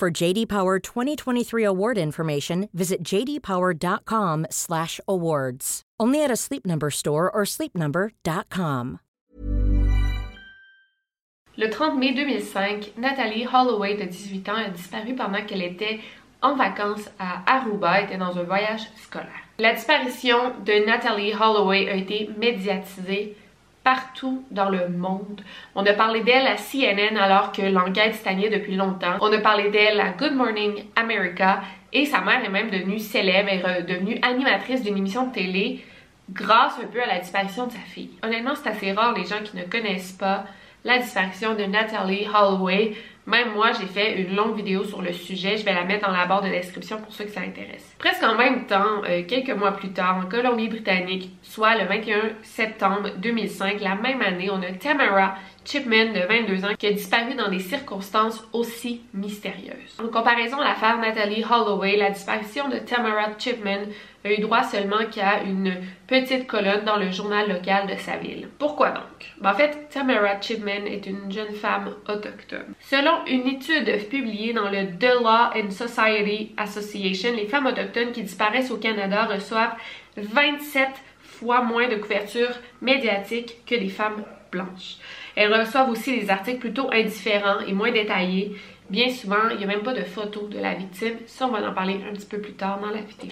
For JD Power 2023 award information, visit jdpower.com/awards. Only at a Sleep Number store or sleepnumber.com. Le 30 mai 2005, Nathalie Holloway, de 18 ans, a disparu pendant qu'elle était en vacances à Aruba, était dans un voyage scolaire. La disparition de Natalie Holloway a été médiatisée partout dans le monde. On a parlé d'elle à CNN alors que l'enquête stagnait depuis longtemps. On a parlé d'elle à Good Morning America et sa mère est même devenue célèbre, et devenue animatrice d'une émission de télé grâce un peu à la disparition de sa fille. Honnêtement, c'est assez rare les gens qui ne connaissent pas la disparition de Natalie Holloway. Même moi, j'ai fait une longue vidéo sur le sujet. Je vais la mettre dans la barre de description pour ceux que ça intéresse. Presque en même temps, euh, quelques mois plus tard, en Colombie-Britannique, soit le 21 septembre 2005, la même année, on a Tamara Chipman de 22 ans qui a disparu dans des circonstances aussi mystérieuses. En comparaison à l'affaire Natalie Holloway, la disparition de Tamara Chipman a eu droit seulement qu'à une petite colonne dans le journal local de sa ville. Pourquoi donc? Ben, en fait, Tamara Chipman est une jeune femme autochtone. Selon une étude publiée dans le The Law and Society Association, les femmes autochtones qui disparaissent au Canada reçoivent 27 fois moins de couverture médiatique que les femmes blanches. Elles reçoivent aussi des articles plutôt indifférents et moins détaillés. Bien souvent, il n'y a même pas de photos de la victime. Ça, on va en parler un petit peu plus tard dans la vidéo.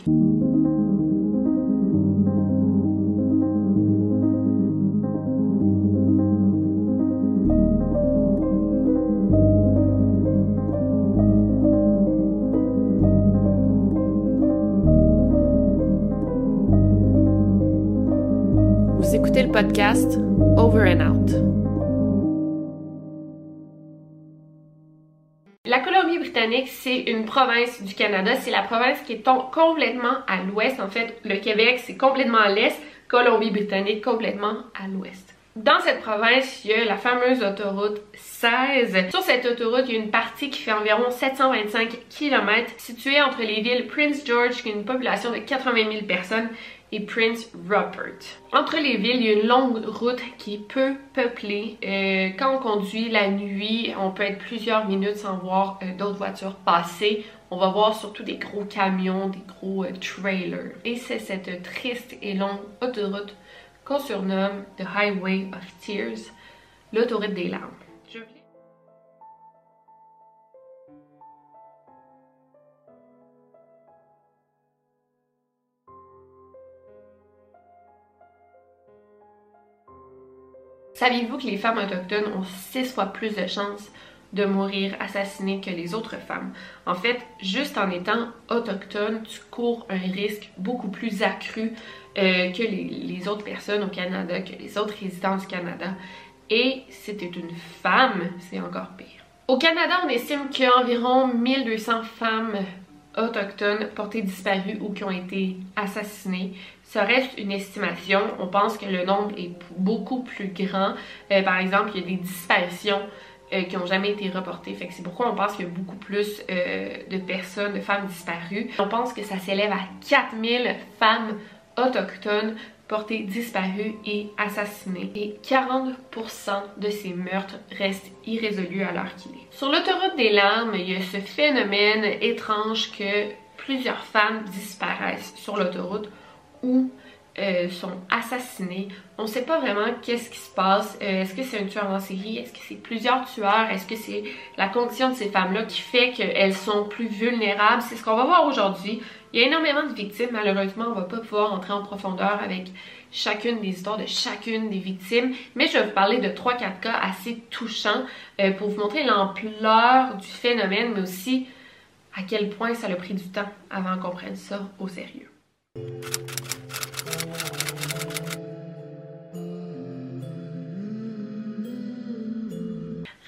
Vous écoutez le podcast Over and Out. C'est une province du Canada. C'est la province qui est complètement à l'ouest. En fait, le Québec, c'est complètement à l'est. Colombie-Britannique, complètement à l'ouest. Dans cette province, il y a la fameuse autoroute 16. Sur cette autoroute, il y a une partie qui fait environ 725 km située entre les villes Prince George, qui a une population de 80 000 personnes, et Prince Rupert. Entre les villes, il y a une longue route qui est peu peuplée. Euh, quand on conduit la nuit, on peut être plusieurs minutes sans voir euh, d'autres voitures passer. On va voir surtout des gros camions, des gros euh, trailers. Et c'est cette triste et longue autoroute qu'on surnomme The Highway of Tears, l'autoroute des larmes. Saviez-vous que les femmes autochtones ont six fois plus de chances de mourir assassinées que les autres femmes? En fait, juste en étant autochtone, tu cours un risque beaucoup plus accru euh, que les, autres personnes au Canada, que les autres résidents du Canada. Et c'était une femme, c'est encore pire. Au Canada, on estime qu'il y a environ 1200 femmes autochtones portées disparues ou qui ont été assassinées. Ça reste une estimation. On pense que le nombre est beaucoup plus grand. Euh, par exemple, il y a des disparitions euh, qui n'ont jamais été reportées. Fait que c'est pourquoi on pense qu'il y a beaucoup plus euh, de personnes, de femmes disparues. On pense que ça s'élève à 4000 femmes autochtones portées disparues et assassinées. Et 40% de ces meurtres restent irrésolus à l'heure qu'il est. Sur l'autoroute des larmes, il y a ce phénomène étrange que plusieurs femmes disparaissent sur l'autoroute ou euh, sont assassinés. On ne sait pas vraiment qu'est-ce qui se passe. Euh, est-ce que c'est un tueur en série? Est-ce que c'est plusieurs tueurs? Est-ce que c'est la condition de ces femmes-là qui fait qu'elles sont plus vulnérables? C'est ce qu'on va voir aujourd'hui. Il y a énormément de victimes. Malheureusement, on va pas pouvoir entrer en profondeur avec chacune des histoires de chacune des victimes. Mais je vais vous parler de 3-4 cas assez touchants euh, pour vous montrer l'ampleur du phénomène, mais aussi à quel point ça a pris du temps avant qu'on prenne ça au sérieux.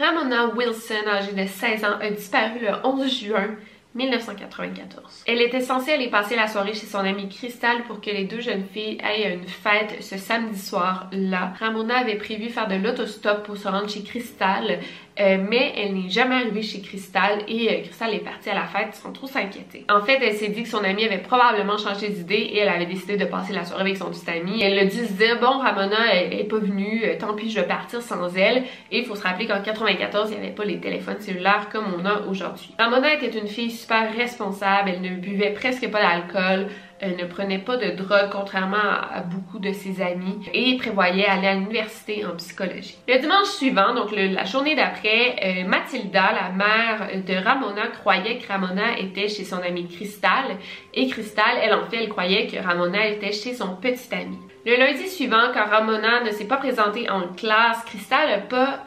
Ramona Wilson, âgée de 16 ans, a disparu le 11 juin 1994. Elle était censée aller passer la soirée chez son amie Crystal pour que les deux jeunes filles aillent une fête ce samedi soir-là. Ramona avait prévu faire de l'autostop pour se rendre chez Crystal, euh, mais elle n'est jamais arrivée chez Crystal et euh, Crystal est partie à la fête sans trop s'inquiéter. En fait, elle s'est dit que son amie avait probablement changé d'idée et elle avait décidé de passer la soirée avec son petit ami. Elle a dû se dire, bon, Ramona elle, est pas venue, euh, tant pis, je vais partir sans elle. Et il faut se rappeler qu'en 94, il n'y avait pas les téléphones cellulaires comme on a aujourd'hui. Ramona était une fille super responsable, elle ne buvait presque pas d'alcool, ne prenait pas de drogue contrairement à, beaucoup de ses amis et prévoyait aller à l'université en psychologie. Le dimanche suivant, donc la journée d'après, euh, Mathilda, la mère de Ramona, croyait que Ramona était chez son amie Cristal et Cristal, elle en fait, elle croyait que Ramona était chez son petit ami. Le lundi suivant, quand Ramona ne s'est pas présentée en classe, Cristal n'a pas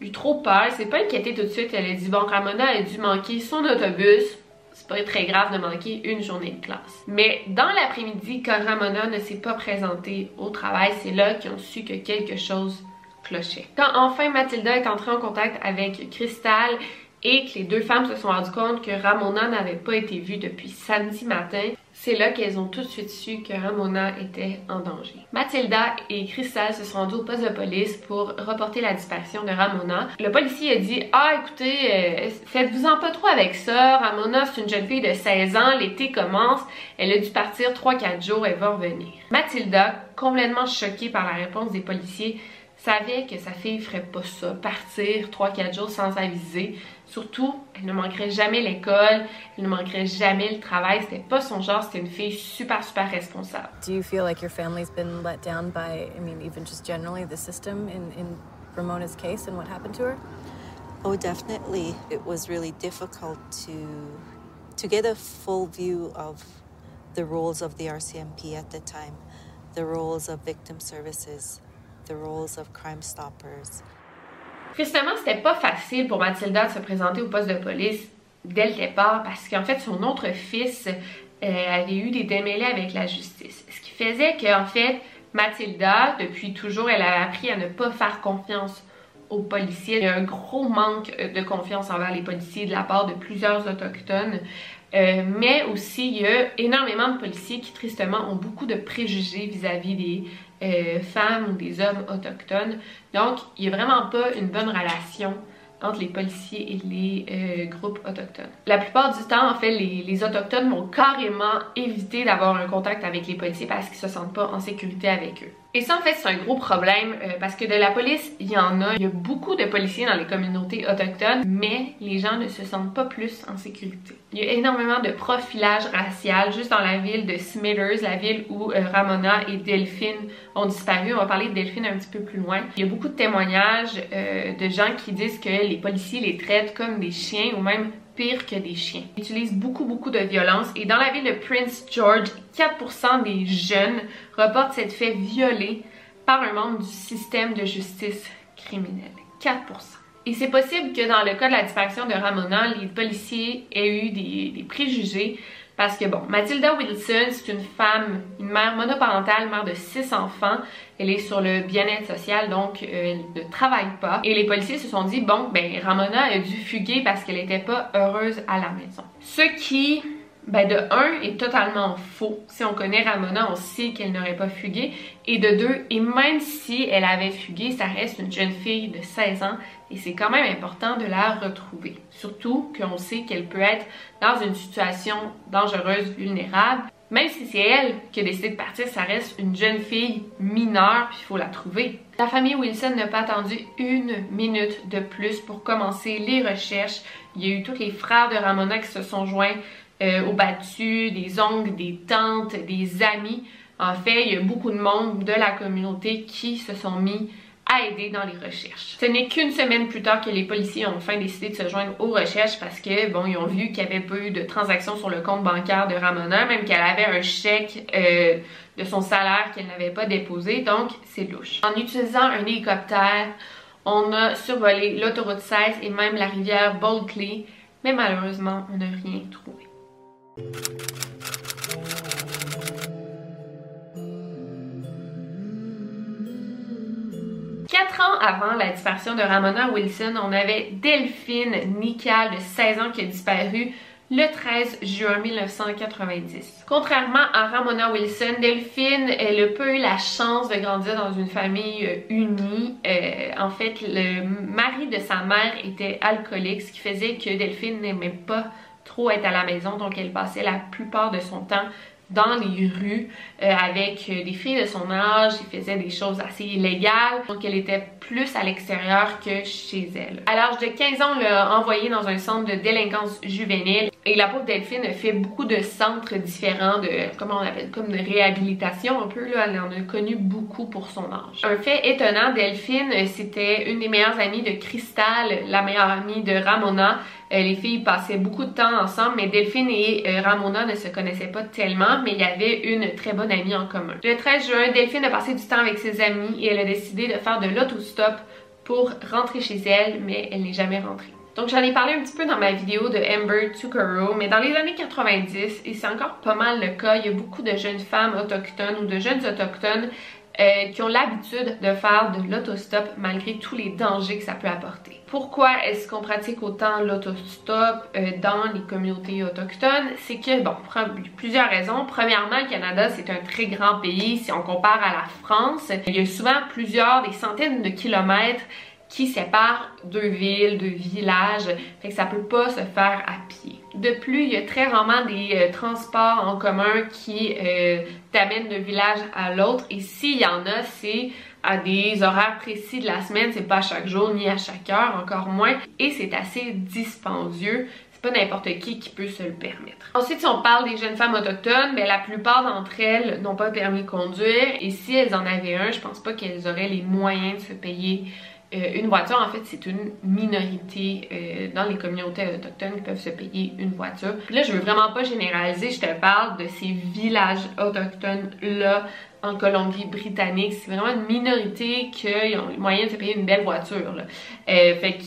eu trop peur, s'est pas inquiétée tout de suite, elle a dit bon Ramona a dû manquer son autobus, pas très grave de manquer une journée de classe. Mais dans l'après-midi, quand Ramona ne s'est pas présentée au travail, c'est là qu'ils ont su que quelque chose clochait. Quand enfin Mathilda est entrée en contact avec Crystal et que les deux femmes se sont rendues compte que Ramona n'avait pas été vue depuis samedi matin, c'est là qu'elles ont tout de suite su que Ramona était en danger. Mathilda et Crystal se sont rendues au poste de police pour reporter la disparition de Ramona. Le policier a dit Ah, écoutez, euh, faites-vous-en pas trop avec ça. Ramona, c'est une jeune fille de 16 ans, l'été commence, elle a dû partir 3-4 jours, elle va revenir. Mathilda, complètement choquée par la réponse des policiers, savait que sa fille ferait pas ça, partir 3-4 jours sans aviser. Surtout, elle ne manquerait jamais l'école, elle ne manquerait jamais le travail. C'était pas son genre, c'était une fille super, super responsable. Do you feel like your family's been let down by, I mean, even just generally the system in, in Ramona's case and what happened to her? Oh, definitely. It was really difficult to to get a full view of the roles of the RCMP at the time, the roles of victim services, the roles of Crime Stoppers. Justement, c'était pas facile pour Mathilda de se présenter au poste de police dès le départ parce qu'en fait, son autre fils euh, avait eu des démêlés avec la justice. Ce qui faisait qu'en fait, Mathilda, depuis toujours, elle a appris à ne pas faire confiance aux policiers. Il y a un gros manque de confiance envers les policiers de la part de plusieurs autochtones. Euh, mais aussi, il y a énormément de policiers qui, tristement, ont beaucoup de préjugés vis-à-vis des euh, femmes ou des hommes autochtones. Donc, il n'y a vraiment pas une bonne relation entre les policiers et les euh, groupes autochtones. La plupart du temps, en fait, les, les Autochtones vont carrément éviter d'avoir un contact avec les policiers parce qu'ils se sentent pas en sécurité avec eux. Et ça, en fait, c'est un gros problème euh, parce que de la police, il y en a. Il y a beaucoup de policiers dans les communautés autochtones, mais les gens ne se sentent pas plus en sécurité. Il y a énormément de profilage racial juste dans la ville de Smithers, la ville où euh, Ramona et Delphine ont disparu. On va parler de Delphine un petit peu plus loin. Il y a beaucoup de témoignages euh, de gens qui disent que les policiers les traitent comme des chiens ou même pire que des chiens. Ils utilisent beaucoup, beaucoup de violence et dans la ville de Prince George, 4% des jeunes reportent cette fait violée par un membre du système de justice criminelle. 4%. Et c'est possible que dans le cas de la disparition de Ramona, les policiers aient eu des, des préjugés parce que bon, Mathilda Wilson, c'est une femme, une mère monoparentale, mère de six enfants. Elle est sur le bien-être social, donc euh, elle ne travaille pas. Et les policiers se sont dit, bon, ben Ramona a dû fuguer parce qu'elle n'était pas heureuse à la maison. Ce qui ben de un, est totalement faux. Si on connaît Ramona, on sait qu'elle n'aurait pas fugué. Et de deux, et même si elle avait fugué, ça reste une jeune fille de 16 ans et c'est quand même important de la retrouver. Surtout qu'on sait qu'elle peut être dans une situation dangereuse, vulnérable. Même si c'est elle qui a décidé de partir, ça reste une jeune fille mineure, puis il faut la trouver. La famille Wilson n'a pas attendu une minute de plus pour commencer les recherches. Il y a eu tous les frères de Ramona qui se sont joints euh, au battu, des oncles, des tantes, des amis. En fait, il y a beaucoup de monde de la communauté qui se sont mis à aider dans les recherches. Ce n'est qu'une semaine plus tard que les policiers ont enfin décidé de se joindre aux recherches parce que, bon, ils ont vu qu'il n'y avait pas eu de transactions sur le compte bancaire de Ramona, même qu'elle avait un chèque euh, de son salaire qu'elle n'avait pas déposé, donc c'est louche. En utilisant un hélicoptère, on a survolé l'autoroute 16 et même la rivière Bulkley, mais malheureusement, on n'a rien trouvé. Quatre ans avant la disparition de Ramona Wilson, on avait Delphine Nical de 16 ans qui a disparu le 13 juin 1990. Contrairement à Ramona Wilson, Delphine, elle a pas eu la chance de grandir dans une famille euh, unie. Euh, en fait, le mari de sa mère était alcoolique, ce qui faisait que Delphine n'aimait pas trop être à la maison, donc elle passait la plupart de son temps dans les rues euh, avec euh, des filles de son âge, il faisait des choses assez illégales, donc elle était plus à l'extérieur que chez elle. À l'âge de 15 ans, on l'a envoyée dans un centre de délinquance juvénile et la pauvre Delphine fait beaucoup de centres différents de, comment on appelle, comme de réhabilitation un peu, là, elle en a connu beaucoup pour son âge. Un fait étonnant, Delphine, c'était une des meilleures amies de Crystal, la meilleure amie de Ramona, euh, les filles passaient beaucoup de temps ensemble, mais Delphine et euh, Ramona ne se connaissaient pas tellement, mais il y avait une très bonne amie en commun. Le 13 juin, Delphine a passé du temps avec ses amis et elle a décidé de faire de l'autostop pour rentrer chez elle, mais elle n'est jamais rentrée. Donc j'en ai parlé un petit peu dans ma vidéo de Amber Tukaro, mais dans les années 90, et c'est encore pas mal le cas, il y a beaucoup de jeunes femmes autochtones ou de jeunes autochtones euh, qui ont l'habitude de faire de l'autostop malgré tous les dangers que ça peut apporter. Pourquoi est-ce qu'on pratique autant l'autostop euh, dans les communautés autochtones? C'est que, bon, plusieurs raisons. Premièrement, le Canada, c'est un très grand pays. Si on compare à la France, il y a souvent plusieurs, des centaines de kilomètres qui sépare deux villes, deux villages, fait que ça peut pas se faire à pied. De plus, il y a très rarement des euh, transports en commun qui euh, t'amènent d'un village à l'autre et s'il y en a, c'est à des horaires précis de la semaine, c'est pas à chaque jour ni à chaque heure, encore moins, et c'est assez dispendieux. C'est pas n'importe qui qui peut se le permettre. Ensuite, si on parle des jeunes femmes autochtones, ben, la plupart d'entre elles n'ont pas permis de conduire et si elles en avaient un, je pense pas qu'elles auraient les moyens de se payer euh, une voiture, en fait, c'est une minorité euh, dans les communautés autochtones qui peuvent se payer une voiture. là, je veux vraiment pas généraliser, je te parle de ces villages autochtones-là en Colombie-Britannique. C'est vraiment une minorité qui ont les moyens de se payer une belle voiture. Euh, fait que, tu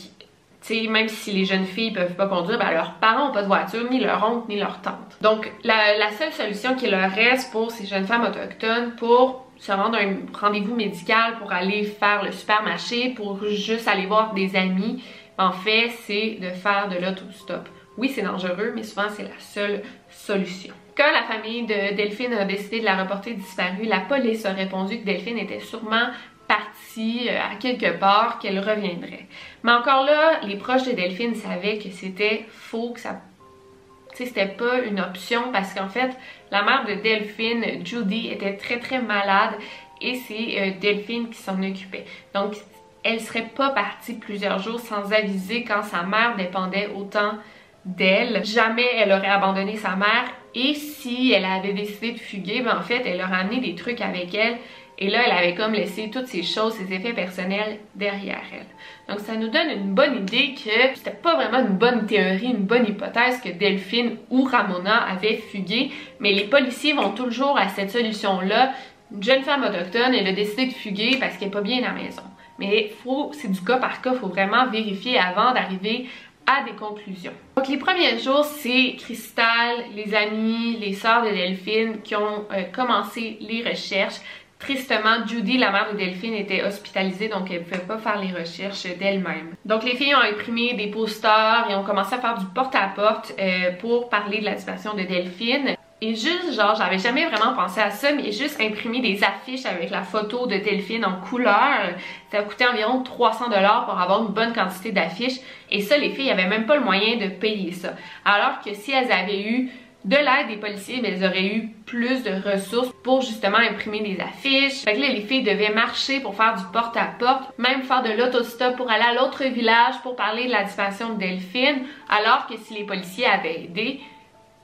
sais, même si les jeunes filles peuvent pas conduire, ben leurs parents ont pas de voiture, ni leur oncle, ni leur tante. Donc, la seule solution qui leur reste pour ces jeunes femmes autochtones pour se rendre un rendez-vous médical pour aller faire le supermarché, pour juste aller voir des amis, en fait, c'est de faire de l'autostop. Oui, c'est dangereux, mais souvent, c'est la seule solution. Quand la famille de Delphine a décidé de la reporter disparue, la police a répondu que Delphine était sûrement partie euh, à quelque part, qu'elle reviendrait. Mais encore là, les proches de Delphine savaient que c'était faux, que ça c'était pas une option parce qu'en fait, la mère de Delphine, Judy, était très très malade et c'est euh, Delphine qui s'en occupait. Donc, elle serait pas partie plusieurs jours sans aviser quand sa mère dépendait autant d'elle. Jamais elle aurait abandonné sa mère et si elle avait décidé de fuguer, ben en fait, elle aurait amené des trucs avec elle et là, elle avait comme laissé toutes ces choses, ses effets personnels derrière elle. Donc ça nous donne une bonne idée que c'était pas vraiment une bonne théorie, une bonne hypothèse que Delphine ou Ramona avaient fugué, mais les policiers vont toujours à cette solution-là. Une jeune femme autochtone, elle a décidé de fuguer parce qu'elle est pas bien à la maison. Mais faut, c'est du cas par cas, il faut vraiment vérifier avant d'arriver à des conclusions. Donc les premiers jours, c'est Cristal, les amis, les sœurs de Delphine qui ont euh, commencé les recherches. Tristement, Judy, la mère de Delphine, était hospitalisée, donc elle ne pouvait pas faire les recherches d'elle-même. Donc les filles ont imprimé des posters et ont commencé à faire du porte-à-porte euh, pour parler de la situation de Delphine. Et juste, genre, j'avais jamais vraiment pensé à ça, mais juste imprimer des affiches avec la photo de Delphine en couleur, ça a coûté environ 300 dollars pour avoir une bonne quantité d'affiches. Et ça, les filles n'avaient même pas le moyen de payer ça. Alors que si elles avaient eu de l'aide des policiers, mais elles auraient eu plus de ressources pour justement imprimer des affiches. Fait que là, les filles devaient marcher pour faire du porte-à-porte, même faire de l'autostop pour aller à l'autre village pour parler de la disparition de Delphine, alors que si les policiers avaient aidé,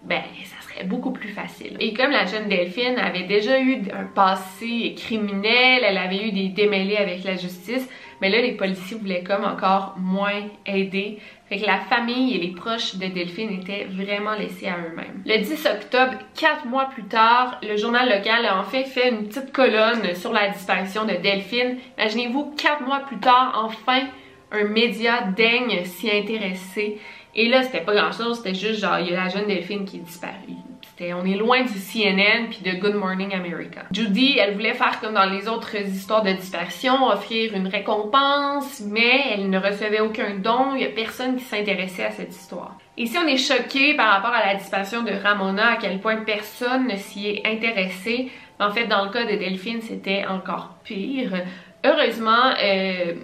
ben ça serait beaucoup plus facile. Et comme la jeune Delphine avait déjà eu un passé criminel, elle avait eu des démêlés avec la justice, mais là les policiers voulaient comme encore moins aider. Fait que la famille et les proches de Delphine étaient vraiment laissés à eux-mêmes. Le 10 octobre, quatre mois plus tard, le journal local a en fait une petite colonne sur la disparition de Delphine. Imaginez-vous, quatre mois plus tard, enfin, un média daigne s'y intéresser. Et là, c'était pas grand chose, c'était juste genre, il y a la jeune Delphine qui est disparue. On est loin du CNN puis de Good Morning America. Judy, elle voulait faire comme dans les autres histoires de dispersion, offrir une récompense, mais elle ne recevait aucun don. Il y a personne qui s'intéressait à cette histoire. Ici, on est choqué par rapport à la dispersion de Ramona, à quel point personne ne s'y est intéressé. En fait, dans le cas de Delphine, c'était encore pire. Heureusement, euh,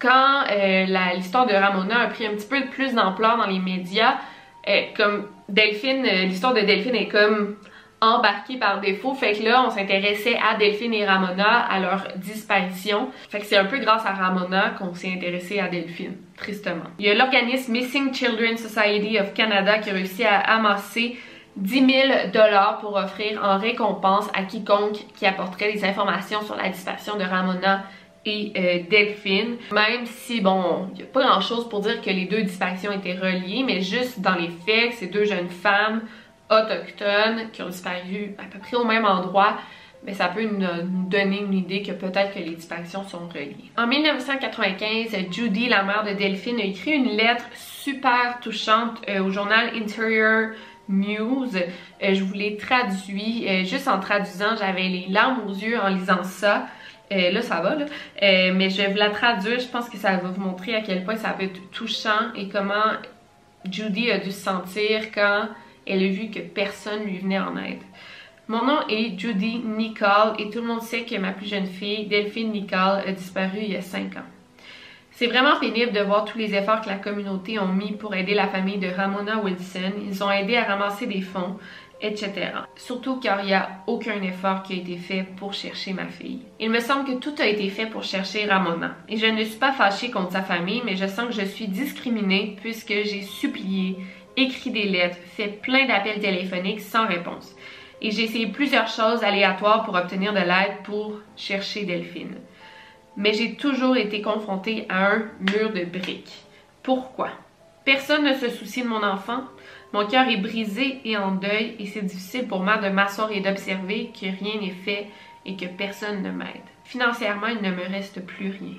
quand euh, l'histoire de Ramona a pris un petit peu plus d'ampleur dans les médias, comme Delphine, euh, l'histoire de Delphine est comme embarquée par défaut. Fait que là, on s'intéressait à Delphine et Ramona, à leur disparition. Fait que c'est un peu grâce à Ramona qu'on s'est intéressé à Delphine, tristement. Il y a l'organisme Missing Children Society of Canada qui a réussi à amasser 10 000 dollars pour offrir en récompense à quiconque qui apporterait des informations sur la disparition de Ramona euh, Delphine. Même si, bon, il n'y a pas grand chose pour dire que les deux disparitions étaient reliées, mais juste dans les faits, ces deux jeunes femmes autochtones qui ont disparu à peu près au même endroit, mais ça peut nous, donner une idée que peut-être que les disparitions sont reliées. En 1995, Judy, la mère de Delphine, a écrit une lettre super touchante euh, au journal Interior Muse. Euh, je vous l'ai traduit. juste en traduisant, j'avais les larmes aux yeux en lisant ça. Euh, là, ça va. Euh, mais je vais vous la traduire. Je pense que ça va vous montrer à quel point ça peut être touchant et comment Judy a dû se sentir quand elle a vu que personne lui venait en aide. Mon nom est Judy Nicole et tout le monde sait que ma plus jeune fille, Delphine Nicole, a disparu il y a 5 ans. C'est vraiment pénible de voir tous les efforts que la communauté ont mis pour aider la famille de Ramona Wilson. Ils ont aidé à ramasser des fonds, etc. Surtout car il n'y a aucun effort qui a été fait pour chercher ma fille. Il me semble que tout a été fait pour chercher Ramona. Et je ne suis pas fâchée contre sa famille, mais je sens que je suis discriminée puisque j'ai supplié, écrit des lettres, fait plein d'appels téléphoniques sans réponse. Et j'ai essayé plusieurs choses aléatoires pour obtenir de l'aide pour chercher Delphine. Mais j'ai toujours été confrontée à un mur de briques. Pourquoi? Personne ne se soucie de mon enfant, mon cœur est brisé et en deuil et c'est difficile pour moi de m'asseoir et d'observer que rien n'est fait et que personne ne m'aide. Financièrement, il ne me reste plus rien.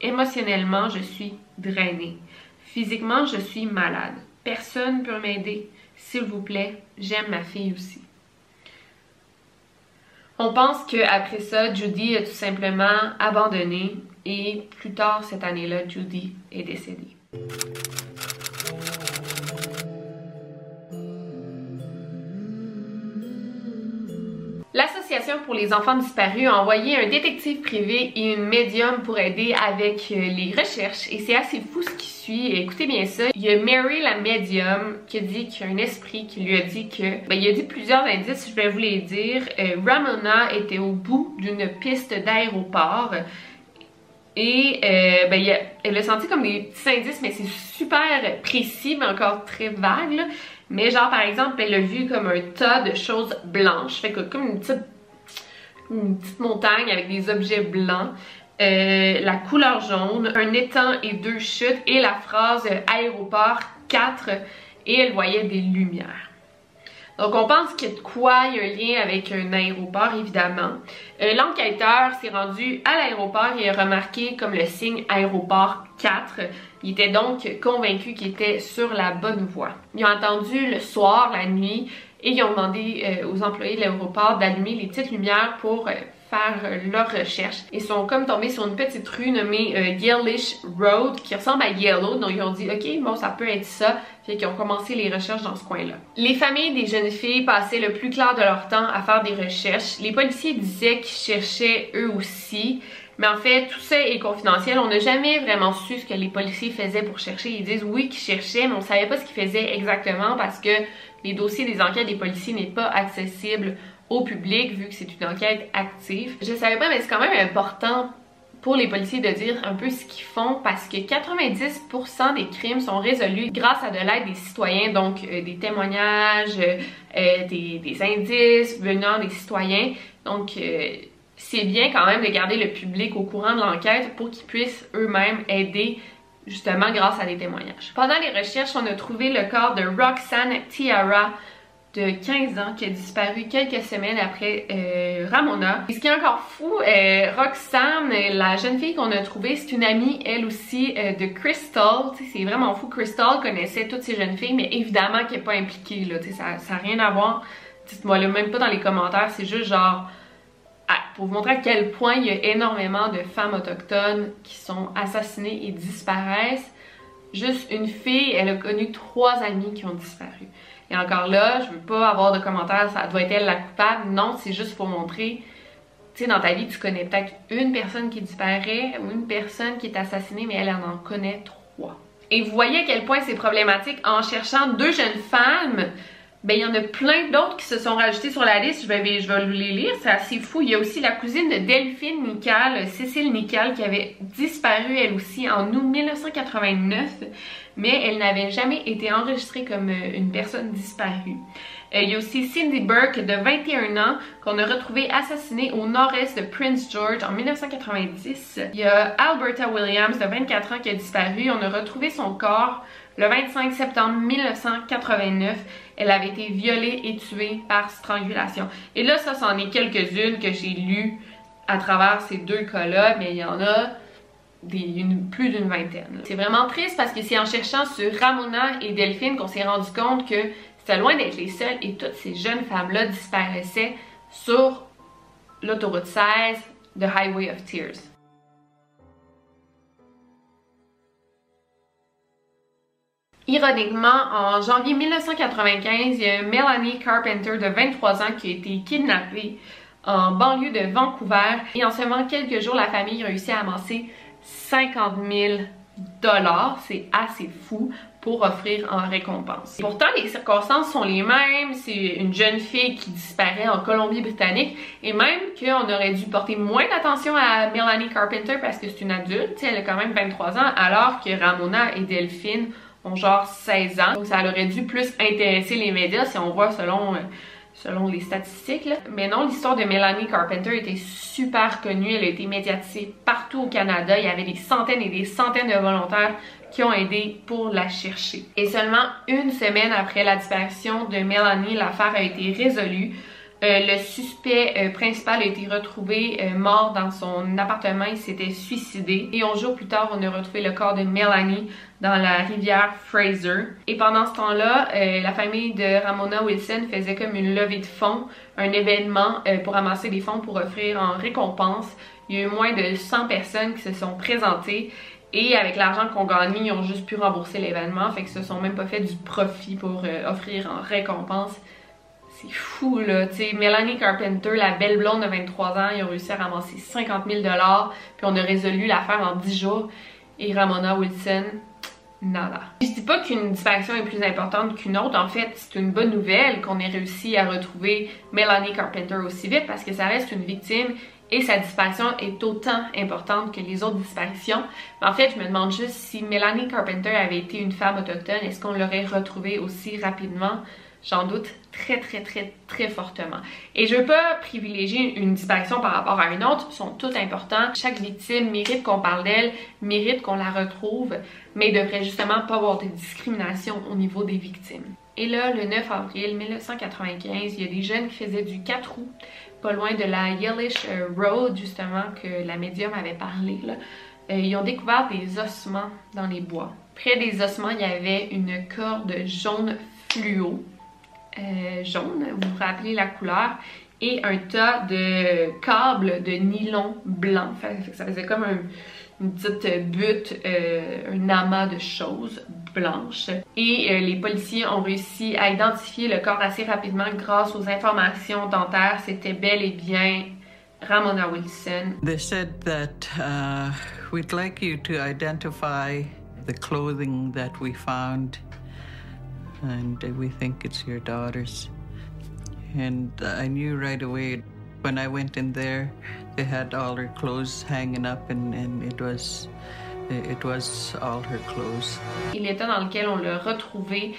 Émotionnellement, je suis drainée. Physiquement, je suis malade. Personne ne peut m'aider. S'il vous plaît, j'aime ma fille aussi. On pense qu'après ça, Judy a tout simplement abandonné et plus tard cette année-là, Judy est décédée. Pour les enfants disparus a envoyé un détective privé et une médium pour aider avec euh, les recherches et c'est assez fou ce qui suit. Écoutez bien ça. Il y a Mary la médium qui a dit qu'il y a un esprit qui lui a dit que... Ben, il a dit plusieurs indices, je vais vous les dire. Euh, Ramona était au bout d'une piste d'aéroport et euh, ben, elle a senti comme des petits indices, mais c'est super précis, mais encore très vague. Mais genre, par exemple, elle a vu comme un tas de choses blanches. Fait que comme une petite, une petite montagne avec des objets blancs. Euh, la couleur jaune, un étang et deux chutes et la phrase aéroport 4 et elle voyait des lumières. Donc on pense qu'il y a de quoi, il y a un lien avec un aéroport évidemment. Euh, l'enquêteur s'est rendu à l'aéroport et a remarqué comme le signe aéroport 4. Il était donc convaincu qu'il était sur la bonne voie. Ils ont entendu le soir, la nuit, et ils ont demandé euh, aux employés de l'aéroport d'allumer les petites lumières pour euh, faire euh, leurs recherches. Ils sont comme tombés sur une petite rue nommée Yellish Road qui ressemble à Yellow. Donc ils ont dit ok bon ça peut être ça. Fait qu'ils ont commencé les recherches dans ce coin-là. Les familles des jeunes filles passaient le plus clair de leur temps à faire des recherches. Les policiers disaient qu'ils cherchaient eux aussi. Mais en fait, tout ça est confidentiel. On n'a jamais vraiment su ce que les policiers faisaient pour chercher. Ils disent oui qu'ils cherchaient, mais on savait pas ce qu'ils faisaient exactement parce que les dossiers des enquêtes des policiers n'est pas accessible au public vu que c'est une enquête active. Je savais pas, mais c'est quand même important pour les policiers de dire un peu ce qu'ils font parce que 90% des crimes sont résolus grâce à de l'aide des citoyens, donc euh, des témoignages, euh, des, indices venant des citoyens. Donc euh, c'est bien quand même de garder le public au courant de l'enquête pour qu'ils puissent eux-mêmes aider justement grâce à des témoignages. Pendant les recherches, on a trouvé le corps de Roxanne Tiara de 15 ans qui a disparu quelques semaines après euh, Ramona. Et ce qui est encore fou, euh, Roxanne, la jeune fille qu'on a trouvée, c'est une amie elle aussi euh, de Crystal. C'est vraiment fou. Crystal connaissait toutes ces jeunes filles, mais évidemment qu'elle n'est pas impliquée. Là, ça n'a rien à voir dites-moi même pas dans les commentaires, c'est juste genre pour vous montrer à quel point il y a énormément de femmes autochtones qui sont assassinées et disparaissent. Juste une fille, elle a connu trois amis qui ont disparu. Et encore là, je veux pas avoir de commentaires, ça doit être elle la coupable. Non, c'est juste pour montrer, tu sais, dans ta vie, tu connais peut-être une personne qui disparaît ou une personne qui est assassinée, mais elle en connaît trois. Et vous voyez à quel point c'est problématique en cherchant deux jeunes femmes ben il y en a plein d'autres qui se sont rajoutés sur la liste. Je vais, je vais les lire, c'est assez fou. Il y a aussi la cousine de Delphine Nical, Cécile Nical, qui avait disparu elle aussi en août 1989, mais elle n'avait jamais été enregistrée comme euh, une personne disparue. Euh, il y a aussi Cindy Burke de 21 ans qu'on a retrouvé assassinée au nord-est de Prince George en 1990. Il y a Alberta Williams de 24 ans qui a disparu. On a retrouvé son corps le 25 septembre 1989, elle avait été violée et tuée par strangulation. Et là, ça, c'en est quelques-unes que j'ai lues à travers ces deux cas-là, mais il y en a plus d'une vingtaine. C'est vraiment triste parce que c'est en cherchant sur Ramona et Delphine qu'on s'est rendu compte que c'était loin d'être les seules et toutes ces jeunes femmes-là disparaissaient sur l'autoroute 16 de Highway of Tears. Ironiquement, en janvier 1995, il y a Melanie Carpenter de 23 ans qui a été kidnappée en banlieue de Vancouver et en seulement quelques jours, la famille a réussi à amasser 50 000 dollars, c'est assez fou pour offrir en récompense. pourtant, les circonstances sont les mêmes. C'est une jeune fille qui disparaît en Colombie-Britannique et même qu'on aurait dû porter moins d'attention à Melanie Carpenter parce que c'est une adulte, elle a quand même 23 ans, alors que Ramona et Delphine ont genre 16 ans. Donc ça aurait dû plus intéresser les médias si on voit selon, euh, les statistiques. Mais non, l'histoire de Melanie Carpenter était super connue. Elle a été médiatisée partout au Canada. Il y avait des centaines et des centaines de volontaires qui ont aidé pour la chercher. Et seulement une semaine après la disparition de Melanie, l'affaire a été résolue. Euh, le suspect euh, principal a été retrouvé mort dans son appartement. Il s'était suicidé. Et 11 jours plus tard, on a retrouvé le corps de Melanie dans la rivière Fraser. Et pendant ce temps-là, la famille de Ramona Wilson faisait comme une levée de fonds, un événement pour amasser des fonds pour offrir en récompense. Il y a eu moins de 100 personnes qui se sont présentées. Et avec l'argent qu'on gagnait, ils ont juste pu rembourser l'événement. Fait qu'ils se sont même pas fait du profit pour offrir en récompense c'est fou, là. Tu sais, Melanie Carpenter, la belle blonde de 23 ans, ils ont réussi à ramasser 50 000 puis on a résolu l'affaire en 10 jours. Et Ramona Wilson, nada. Je dis pas qu'une disparition est plus importante qu'une autre. En fait, c'est une bonne nouvelle qu'on ait réussi à retrouver Melanie Carpenter aussi vite parce que ça reste une victime et sa disparition est autant importante que les autres disparitions. Mais en fait, je me demande juste si Melanie Carpenter avait été une femme autochtone, est-ce qu'on l'aurait retrouvée aussi rapidement? J'en doute très très très très fortement. Et je veux pas privilégier une disparition par rapport à une autre, sont toutes importantes. Chaque victime mérite qu'on parle d'elle, mérite qu'on la retrouve, mais il devrait justement pas avoir de discrimination au niveau des victimes. Et là, le 9 avril 1995, il y a des jeunes qui faisaient du 4 roues, pas loin de la Yellish euh, Road, justement, que la médium avait parlé. Euh, ils ont découvert des ossements dans les bois. Près des ossements, il y avait une corde jaune fluo euh, jaune, vous vous rappelez la couleur, et un tas de câbles de nylon blanc. ça faisait comme une petite butte, un amas de choses blanches. Et euh, les policiers ont réussi à identifier le corps assez rapidement grâce aux informations dentaires. C'était bel et bien Ramona Wilson. They said that uh, we'd like you to identify the clothing that we found and we think it's your daughter's. And I knew right away when I went in there, they had all her clothes hanging up, and, and it was it was all her clothes. L'état dans lequel on l'a retrouvé,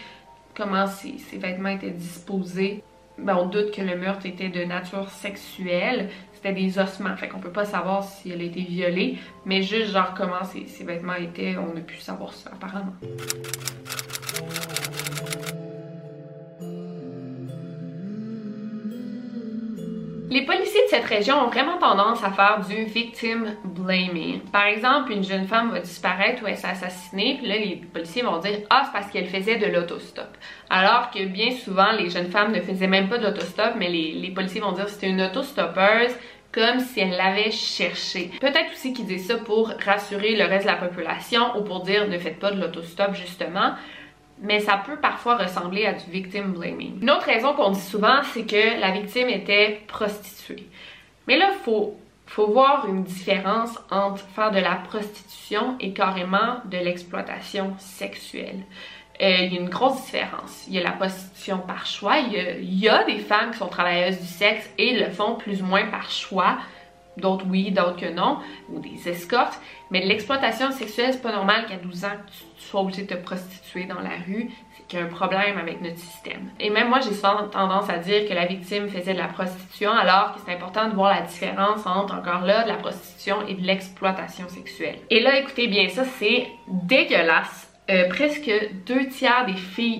comment ses, ses, vêtements étaient disposés, ben on doute que le meurtre était de nature sexuelle. C'était des ossements, fait qu'on peut pas savoir si elle a été violée, mais juste genre comment ses, ses vêtements étaient, on a pu savoir ça apparemment. Les policiers de cette région ont vraiment tendance à faire du victim blaming. Par exemple, une jeune femme va disparaître ou elle s'est assassinée, puis là, les policiers vont dire Ah, c'est parce qu'elle faisait de l'autostop. Alors que bien souvent, les jeunes femmes ne faisaient même pas de l'autostop, mais les, les policiers vont dire c'était une autostoppeuse comme si elle l'avait cherché. Peut-être aussi qu'ils disent ça pour rassurer le reste de la population ou pour dire ne faites pas de l'autostop justement mais ça peut parfois ressembler à du victim blaming. Une autre raison qu'on dit souvent, c'est que la victime était prostituée. Mais là, il faut, faut voir une différence entre faire de la prostitution et carrément de l'exploitation sexuelle. Euh, il y a une grosse différence. Il y a la prostitution par choix. Il y a des femmes qui sont travailleuses du sexe et le font plus ou moins par choix d'autres oui, d'autres que non, ou des escortes. Mais l'exploitation sexuelle, c'est pas normal qu'à 12 ans, tu sois obligé de te prostituer dans la rue. C'est qu'il y a un problème avec notre système. Et même moi, j'ai tendance à dire que la victime faisait de la prostitution, alors que c'est important de voir la différence entre, encore là, de la prostitution et de l'exploitation sexuelle. Et là, écoutez bien, ça, c'est dégueulasse. Euh, presque deux tiers des filles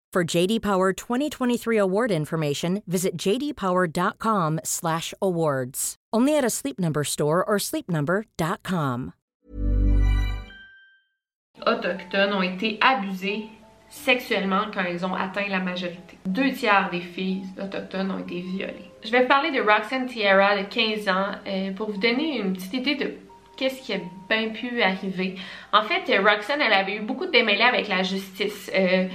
For JD Power 2023 award information, visit jdpower.com/awards. Only at a Sleep Number store or sleepnumber.com. Autochtones ont été abusées sexuellement quand ils ont atteint la majorité. Deux tiers des filles autochtones ont été violées. Je vais parler de Roxanne Tierra de 15 ans euh, pour vous donner une petite idée de qu'est-ce qui a bien pu arriver. En fait, Roxanne, elle avait eu beaucoup de démêlés avec la justice. Euh,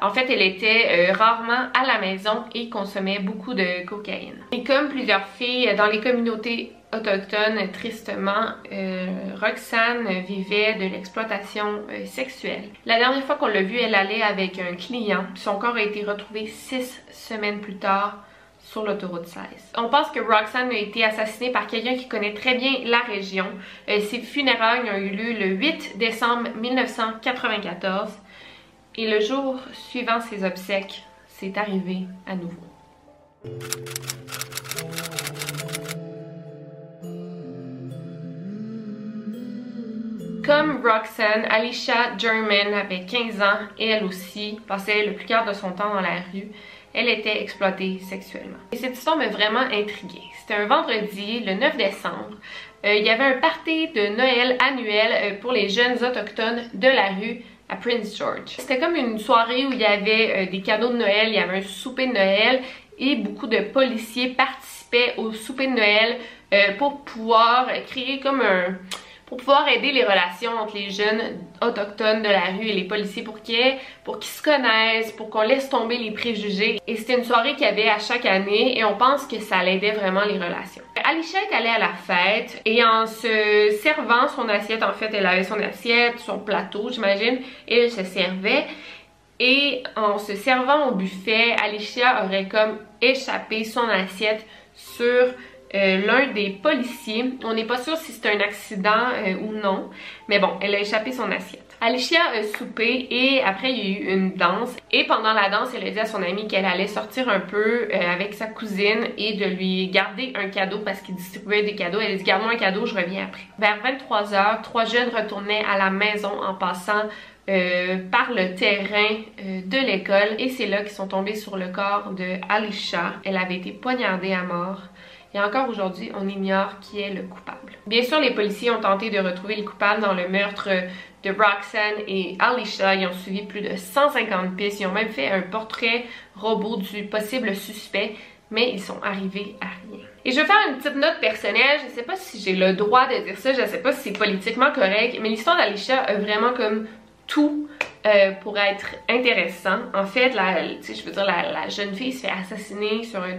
en fait, elle était euh, rarement à la maison et consommait beaucoup de cocaïne. Et comme plusieurs filles dans les communautés autochtones, tristement, euh, Roxane vivait de l'exploitation sexuelle. La dernière fois qu'on l'a vue, elle allait avec un client. Son corps a été retrouvé six semaines plus tard l'autoroute 16. On pense que Roxanne a été assassinée par quelqu'un qui connaît très bien la région. Euh, ses funérailles ont eu lieu le 8 décembre 1994 et le jour suivant ses obsèques, c'est arrivé à nouveau. Comme Roxanne, Alicia German avait 15 ans et elle aussi passait le plus quart de son temps dans la rue elle était exploitée sexuellement. Et cette histoire m'a vraiment intriguée. C'était un vendredi, le 9 décembre. Euh, il y avait un party de Noël annuel euh, pour les jeunes autochtones de la rue à Prince George. C'était comme une soirée où il y avait euh, des cadeaux de Noël, il y avait un souper de Noël et beaucoup de policiers participaient au souper de Noël pour pouvoir créer comme un pour pouvoir aider les relations entre les jeunes autochtones de la rue et les policiers pour qu'ils se connaissent, pour qu'on laisse tomber les préjugés. Et c'était une soirée qu'il y avait à chaque année et on pense que ça l'aidait vraiment les relations. Alicia est allée à la fête et en se servant son assiette, en fait elle avait son assiette, son plateau j'imagine, et elle se servait. Et en se servant au buffet, Alicia aurait comme échappé son assiette sur euh, l'un des policiers. On n'est pas sûr si c'est un accident euh, ou non, mais bon, elle a échappé son assiette. Alicia a soupé et après il y a eu une danse et pendant la danse elle a dit à son amie qu'elle allait sortir un peu euh, avec sa cousine et de lui garder un cadeau parce qu'il distribuait des cadeaux. Elle a dit garde-moi un cadeau, je reviens après. Vers 23h, trois jeunes retournaient à la maison en passant par le terrain de l'école et c'est là qu'ils sont tombés sur le corps de Alicia. Elle avait été poignardée à mort. Et encore aujourd'hui, on ignore qui est le coupable. Bien sûr, les policiers ont tenté de retrouver les coupables dans le meurtre de Roxanne et Alicia. Ils ont suivi plus de 150 pistes. Ils ont même fait un portrait robot du possible suspect, mais ils sont arrivés à rien. Et je vais faire une petite note personnelle. Je sais pas si j'ai le droit de dire ça. Je sais pas si c'est politiquement correct, mais l'histoire d'Alicia a vraiment comme tout euh, pour être intéressant. En fait, la, je veux dire, la jeune fille se fait assassiner sur un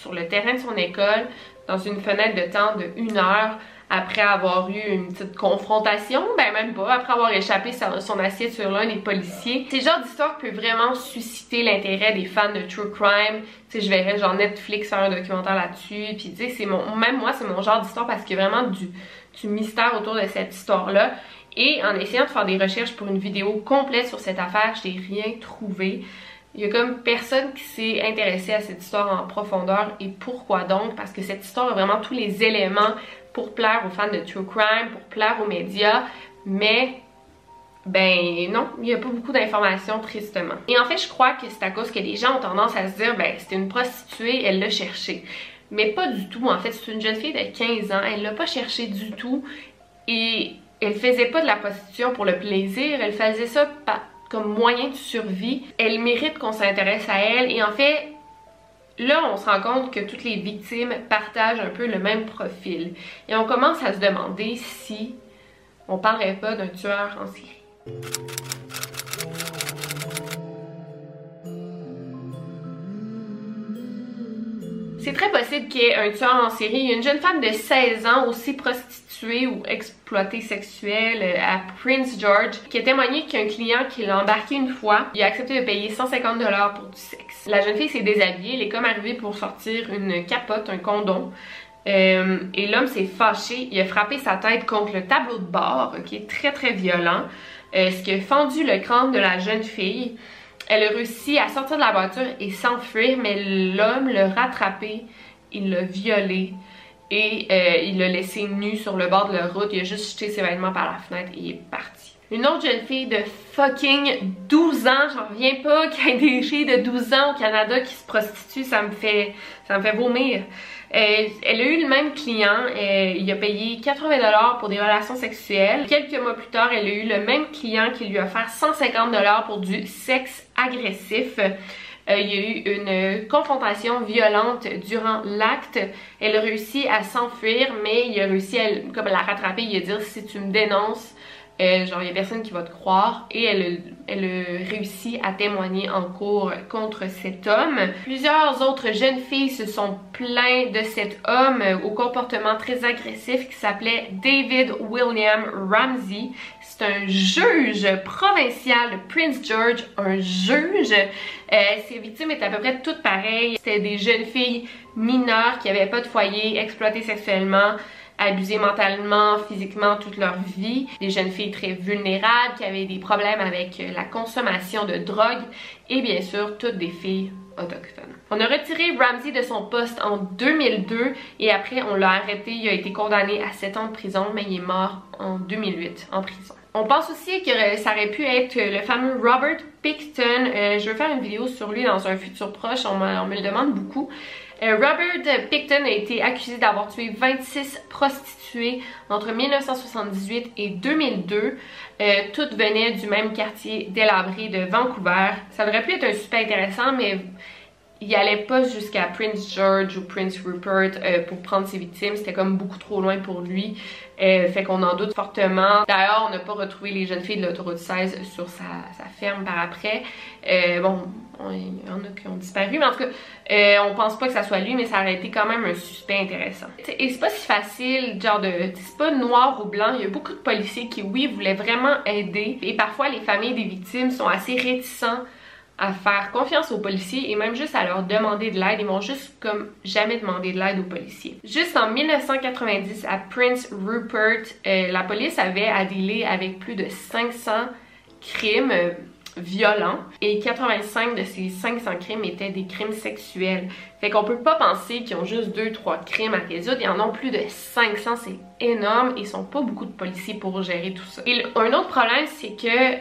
sur le terrain de son école dans une fenêtre de temps de une heure après avoir eu une petite confrontation, ben même pas, après avoir échappé son assiette sur l'un des policiers. C'est le genre d'histoire qui peut vraiment susciter l'intérêt des fans de true crime. Tu sais, je verrais genre Netflix faire un documentaire là-dessus, puis tu sais, c'est mon, même moi, c'est mon genre d'histoire parce qu'il y a vraiment du, du mystère autour de cette histoire-là. Et en essayant de faire des recherches pour une vidéo complète sur cette affaire, j'ai rien trouvé. Il y a comme personne qui s'est intéressé à cette histoire en profondeur. Et pourquoi donc? Parce que cette histoire a vraiment tous les éléments pour plaire aux fans de True Crime, pour plaire aux médias, mais ben non, il n'y a pas beaucoup d'informations tristement. Et en fait, je crois que c'est à cause que les gens ont tendance à se dire, ben c'était une prostituée, elle l'a cherché. Mais pas du tout, en fait, c'est une jeune fille de 15 ans, elle l'a pas cherché du tout. Et elle faisait pas de la prostitution pour le plaisir, elle faisait ça comme moyen de survie. Elle mérite qu'on s'intéresse à elle et en fait, là, on se rend compte que toutes les victimes partagent un peu le même profil. Et on commence à se demander si on parlerait pas d'un tueur en série. C'est très possible qu'il y ait un tueur en série. Une jeune femme de 16 ans, aussi prostituée ou exploitée sexuelle euh, à Prince George, qui a témoigné qu'un client qui l'a embarqué une fois, il a accepté de payer 150 dollars pour du sexe. La jeune fille s'est déshabillée, elle est comme arrivée pour sortir une capote, un condom. Euh, et l'homme s'est fâché, il a frappé sa tête contre le tableau de bord, qui est très très violent, euh, ce qui a fendu le crâne de la jeune fille. Elle a réussi à sortir de la voiture et s'enfuir, mais l'homme l'a rattrapé, il l'a violé et euh, il l'a laissé nu sur le bord de la route. Il a juste jeté ses vêtements par la fenêtre et il est parti. Une autre jeune fille de fucking 12 ans, j'en reviens pas qu'il y ait des filles de 12 ans au Canada qui se prostituent, ça me fait, ça me fait vomir. Euh, elle a eu le même client, euh, il a payé 80$ pour des relations sexuelles. Quelques mois plus tard, elle a eu le même client qui lui a offert 150$ pour du sexe agressif. Euh, il y a eu une confrontation violente durant l'acte. Elle a réussi à s'enfuir, mais il a à comme la rattraper. Il a dit si tu me dénonces, euh, genre, il y a personne qui va te croire et elle, elle a réussi à témoigner en cours contre cet homme. Plusieurs autres jeunes filles se sont plaintes de cet homme au comportement très agressif qui s'appelait David William Ramsey. C'est un juge provincial Prince George, un juge. Euh, ses victimes étaient à peu près toutes pareilles. C'était des jeunes filles mineures qui n'avaient pas de foyer, exploitées sexuellement, abusées mentalement, physiquement toute leur vie, des jeunes filles très vulnérables qui avaient des problèmes avec la consommation de drogue et bien sûr toutes des filles autochtones. On a retiré Ramsey de son poste en 2002 et après on l'a arrêté, il a été condamné à 7 ans de prison mais il est mort en 2008 en prison. On pense aussi que ça aurait pu être le fameux Robert Picton. Euh, je vais faire une vidéo sur lui dans un futur proche, on me le demande beaucoup. Euh, Robert Picton a été accusé d'avoir tué 26 prostituées entre 1978 et 2002. Euh, toutes venaient du même quartier délabré de Vancouver. Ça aurait pu être un super intéressant, mais il allait pas jusqu'à Prince George ou Prince Rupert euh, pour prendre ses victimes, c'était comme beaucoup trop loin pour lui, euh, fait qu'on en doute fortement. D'ailleurs, on n'a pas retrouvé les jeunes filles de l'autoroute 16 sur sa, ferme par après. Euh, bon, il y en a qui ont disparu, mais en tout cas, on pense pas que ça soit lui, mais ça aurait été quand même un suspect intéressant. Et c'est pas si facile, genre de... c'est pas noir ou blanc, il y a beaucoup de policiers qui, oui, voulaient vraiment aider, et parfois les familles des victimes sont assez réticents à faire confiance aux policiers et même juste à leur demander de l'aide. Ils m'ont juste comme jamais demandé de l'aide aux policiers. Juste en 1990 à Prince Rupert, euh, la police avait à dealer avec plus de 500 crimes euh, violents et 85 de ces 500 crimes étaient des crimes sexuels. Fait qu'on peut pas penser qu'ils ont juste 2-3 crimes à résoudre, ils en ont plus de 500, c'est énorme ils sont pas beaucoup de policiers pour gérer tout ça. Et un autre problème, c'est que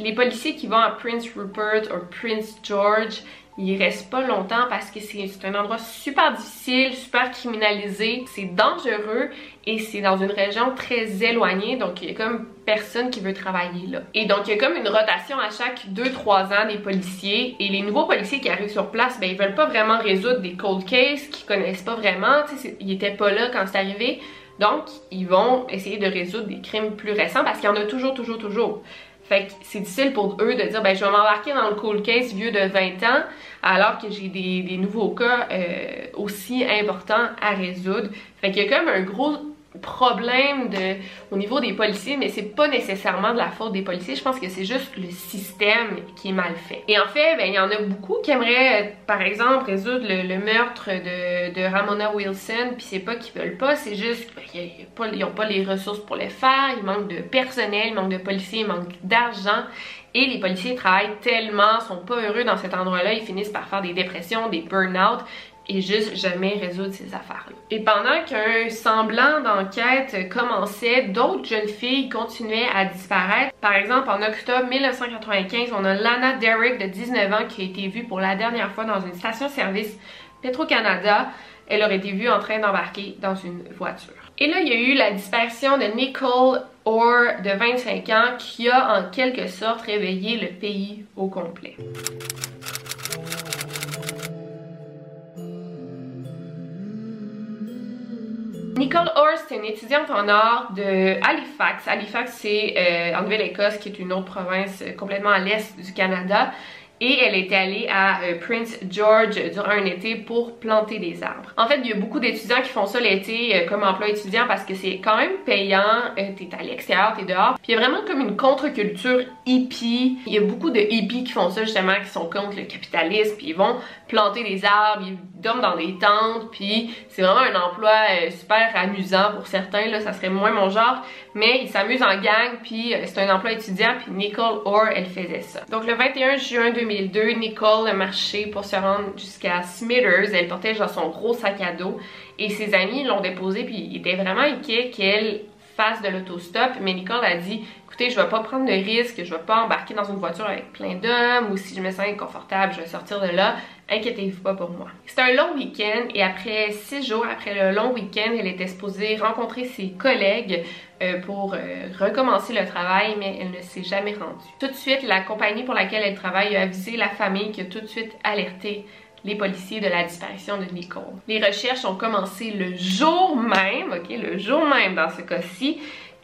les policiers qui vont à Prince Rupert ou Prince George, ils restent pas longtemps parce que c'est un endroit super difficile, super criminalisé, c'est dangereux et c'est dans une région très éloignée, donc il y a comme personne qui veut travailler là. Et donc il y a comme une rotation à chaque 2-3 ans des policiers et les nouveaux policiers qui arrivent sur place, ben ils veulent pas vraiment résoudre des cold cases qu'ils connaissent pas vraiment, ils étaient pas là quand c'est arrivé, donc ils vont essayer de résoudre des crimes plus récents parce qu'il y en a toujours, toujours, toujours. Fait que c'est difficile pour eux de dire, ben je vais m'embarquer dans le cold case vieux de 20 ans, alors que j'ai des, nouveaux cas euh, aussi importants à résoudre. Fait qu'il y a comme un gros problème au niveau des policiers, mais c'est pas nécessairement de la faute des policiers. Je pense que c'est juste le système qui est mal fait. Et en fait, ben, il y en a beaucoup qui aimeraient, par exemple, résoudre le, meurtre de, Ramona Wilson, puis c'est pas qu'ils veulent pas, c'est juste qu'ils n'ont pas les ressources pour le faire, il manque de personnel, il manque de policiers, il manque d'argent. Et les policiers travaillent tellement, sont pas heureux dans cet endroit-là, ils finissent par faire des dépressions, des burn-out et juste jamais résoudre ces affaires-là. Et pendant qu'un semblant d'enquête commençait, d'autres jeunes filles continuaient à disparaître. Par exemple, en octobre 1995, on a Lana Derrick de 19 ans qui a été vue pour la dernière fois dans une station-service Petro-Canada. Elle aurait été vue en train d'embarquer dans une voiture. Et là, il y a eu la disparition de Nicole Orr de 25 ans qui a en quelque sorte réveillé le pays au complet. Nicole Orr, c'est une étudiante en art de Halifax. Halifax, c'est euh, en Nouvelle-Écosse, qui est une autre province euh, complètement à l'est du Canada et elle était allée à euh, Prince George durant un été pour planter des arbres. En fait, il y a beaucoup d'étudiants qui font ça l'été comme emploi étudiant parce que c'est quand même payant, t'es à l'extérieur, t'es dehors. Puis il y a vraiment comme une contre-culture hippie. Il y a beaucoup de hippies qui font ça justement, qui sont contre le capitalisme, puis ils vont planter des arbres, ils dorment dans des tentes, puis c'est vraiment un emploi super amusant pour certains, là, ça serait moins mon genre, mais ils s'amusent en gang, puis c'est un emploi étudiant, puis Nicole Orr, elle faisait ça. Donc le 21 juin 2000 2002, Nicole a marché pour se rendre jusqu'à Smithers. Elle portait genre son gros sac à dos et ses amis l'ont déposé puis ils étaient vraiment inquiets qu'elle de l'autostop. Mais Nicole a dit écoutez, je vais pas prendre de risque, je vais pas embarquer dans une voiture avec plein d'hommes ou si je me sens inconfortable, je vais sortir de là. Inquiétez-vous pas pour moi. C'était un long week-end et après six jours, après le long week-end, elle était supposée rencontrer ses collègues euh, pour euh, recommencer le travail, mais elle ne s'est jamais rendue. Tout de suite, la compagnie pour laquelle elle travaille a avisé la famille qui a tout de suite alerté les policiers de la disparition de Nicole. Les recherches ont commencé le jour même, ok, le jour même dans ce cas-ci,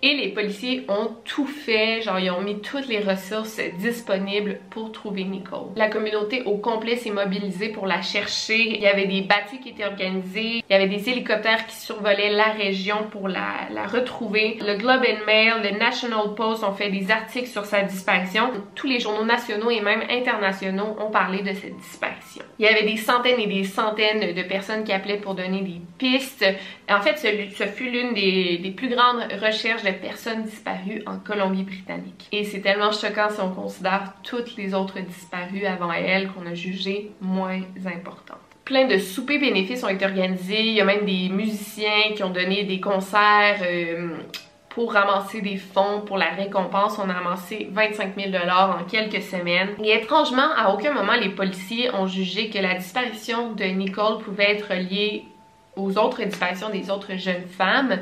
et les policiers ont tout fait, genre ils ont mis toutes les ressources disponibles pour trouver Nicole. La communauté au complet s'est mobilisée pour la chercher. Il y avait des battues qui étaient organisées, il y avait des hélicoptères qui survolaient la région pour la, retrouver. Le Globe and Mail, le National Post ont fait des articles sur sa disparition. Tous les journaux nationaux et même internationaux ont parlé de cette disparition. Il y avait des centaines et des centaines de personnes qui appelaient pour donner des pistes. En fait, ce, fut l'une des, des plus grandes recherches de personnes disparues en Colombie-Britannique. Et c'est tellement choquant si on considère toutes les autres disparues avant elle qu'on a jugées moins importantes plein de soupers bénéfices ont été organisés. Il y a même des musiciens qui ont donné des concerts euh, pour ramasser des fonds pour la récompense. On a ramassé 25 000 en quelques semaines. Et étrangement, à aucun moment les policiers ont jugé que la disparition de Nicole pouvait être liée aux autres disparitions des autres jeunes femmes.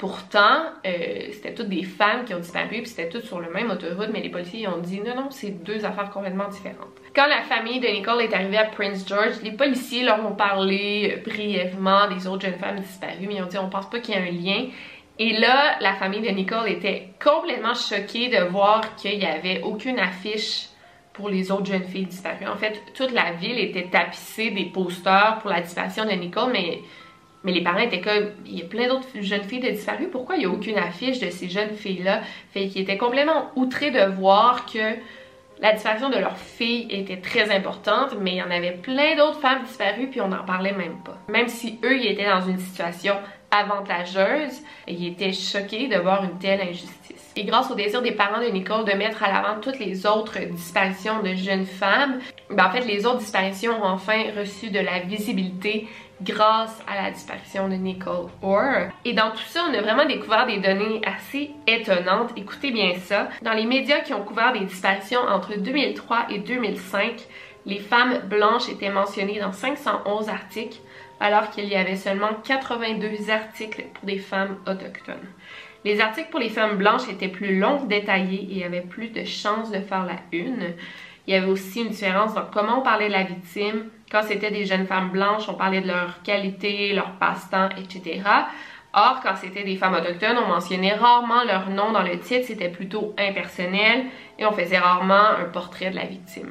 Pourtant, euh, c'était toutes des femmes qui ont disparu, puis c'était toutes sur le même autoroute, mais les policiers ont dit non, non, c'est deux affaires complètement différentes. Quand la famille de Nicole est arrivée à Prince George, les policiers leur ont parlé euh, brièvement des autres jeunes femmes disparues, mais ils ont dit on pense pas qu'il y a un lien. Et là, la famille de Nicole était complètement choquée de voir qu'il n'y avait aucune affiche pour les autres jeunes filles disparues. En fait, toute la ville était tapissée des posters pour la disparition de Nicole, mais mais les parents étaient comme, il y a plein d'autres jeunes filles de disparues, pourquoi il n'y a aucune affiche de ces jeunes filles-là? Fait qu'ils étaient complètement outrés de voir que la disparition de leur fille était très importante, mais il y en avait plein d'autres femmes disparues, puis on n'en parlait même pas. Même si eux, ils étaient dans une situation avantageuse, ils étaient choqués de voir une telle injustice. Et grâce au désir des parents de Nicole de mettre à l'avant toutes les autres disparitions de jeunes femmes, ben en fait, les autres disparitions ont enfin reçu de la visibilité grâce à la disparition de Nicole Orr. Et dans tout ça, on a vraiment découvert des données assez étonnantes. Écoutez bien ça. Dans les médias qui ont couvert des disparitions entre 2003 et 2005, les femmes blanches étaient mentionnées dans 511 articles, alors qu'il y avait seulement 82 articles pour des femmes autochtones. Les articles pour les femmes blanches étaient plus longs, détaillés et avaient plus de chances de faire la une. Il y avait aussi une différence dans comment on parlait de la victime. Quand c'était des jeunes femmes blanches, on parlait de leur qualité, leur passe-temps, etc. Or, quand c'était des femmes autochtones, on mentionnait rarement leur nom dans le titre, c'était plutôt impersonnel et on faisait rarement un portrait de la victime.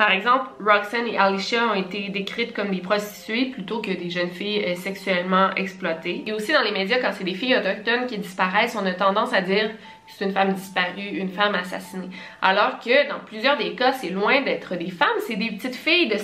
Par exemple, Roxanne et Alicia ont été décrites comme des prostituées plutôt que des jeunes filles euh, sexuellement exploitées. Et aussi dans les médias, quand c'est des filles autochtones qui disparaissent, on a tendance à dire que c'est une femme disparue, une femme assassinée. Alors que dans plusieurs des cas, c'est loin d'être des femmes, c'est des petites filles de